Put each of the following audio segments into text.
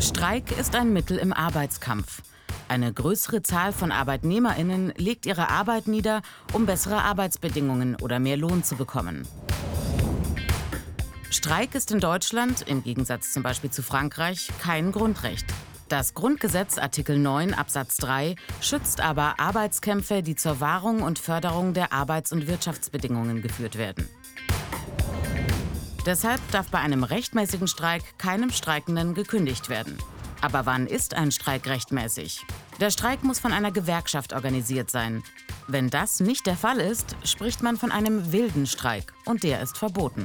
Streik ist ein Mittel im Arbeitskampf. Eine größere Zahl von Arbeitnehmerinnen legt ihre Arbeit nieder, um bessere Arbeitsbedingungen oder mehr Lohn zu bekommen. Streik ist in Deutschland, im Gegensatz zum Beispiel zu Frankreich, kein Grundrecht. Das Grundgesetz Artikel 9 Absatz 3 schützt aber Arbeitskämpfe, die zur Wahrung und Förderung der Arbeits- und Wirtschaftsbedingungen geführt werden. Deshalb darf bei einem rechtmäßigen Streik keinem Streikenden gekündigt werden. Aber wann ist ein Streik rechtmäßig? Der Streik muss von einer Gewerkschaft organisiert sein. Wenn das nicht der Fall ist, spricht man von einem wilden Streik und der ist verboten.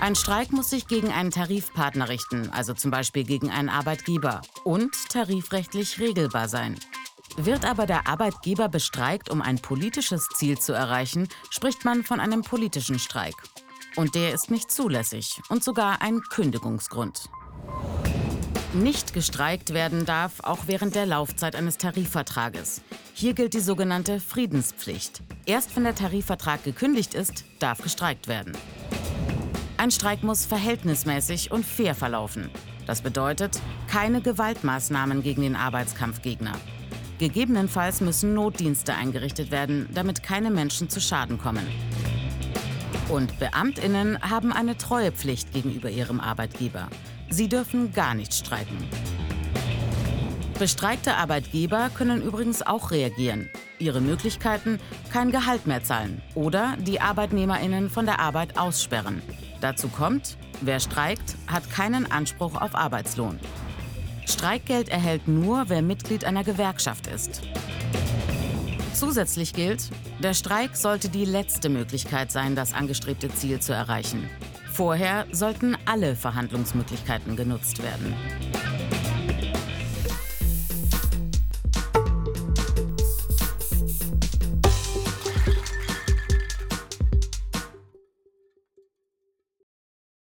Ein Streik muss sich gegen einen Tarifpartner richten, also zum Beispiel gegen einen Arbeitgeber, und tarifrechtlich regelbar sein. Wird aber der Arbeitgeber bestreikt, um ein politisches Ziel zu erreichen, spricht man von einem politischen Streik. Und der ist nicht zulässig und sogar ein Kündigungsgrund. Nicht gestreikt werden darf auch während der Laufzeit eines Tarifvertrages. Hier gilt die sogenannte Friedenspflicht. Erst wenn der Tarifvertrag gekündigt ist, darf gestreikt werden. Ein Streik muss verhältnismäßig und fair verlaufen. Das bedeutet keine Gewaltmaßnahmen gegen den Arbeitskampfgegner. Gegebenenfalls müssen Notdienste eingerichtet werden, damit keine Menschen zu Schaden kommen. Und Beamtinnen haben eine Treuepflicht gegenüber ihrem Arbeitgeber. Sie dürfen gar nicht streiken. Bestreikte Arbeitgeber können übrigens auch reagieren. Ihre Möglichkeiten kein Gehalt mehr zahlen oder die Arbeitnehmerinnen von der Arbeit aussperren. Dazu kommt, wer streikt, hat keinen Anspruch auf Arbeitslohn. Streikgeld erhält nur, wer Mitglied einer Gewerkschaft ist. Zusätzlich gilt, der Streik sollte die letzte Möglichkeit sein, das angestrebte Ziel zu erreichen. Vorher sollten alle Verhandlungsmöglichkeiten genutzt werden.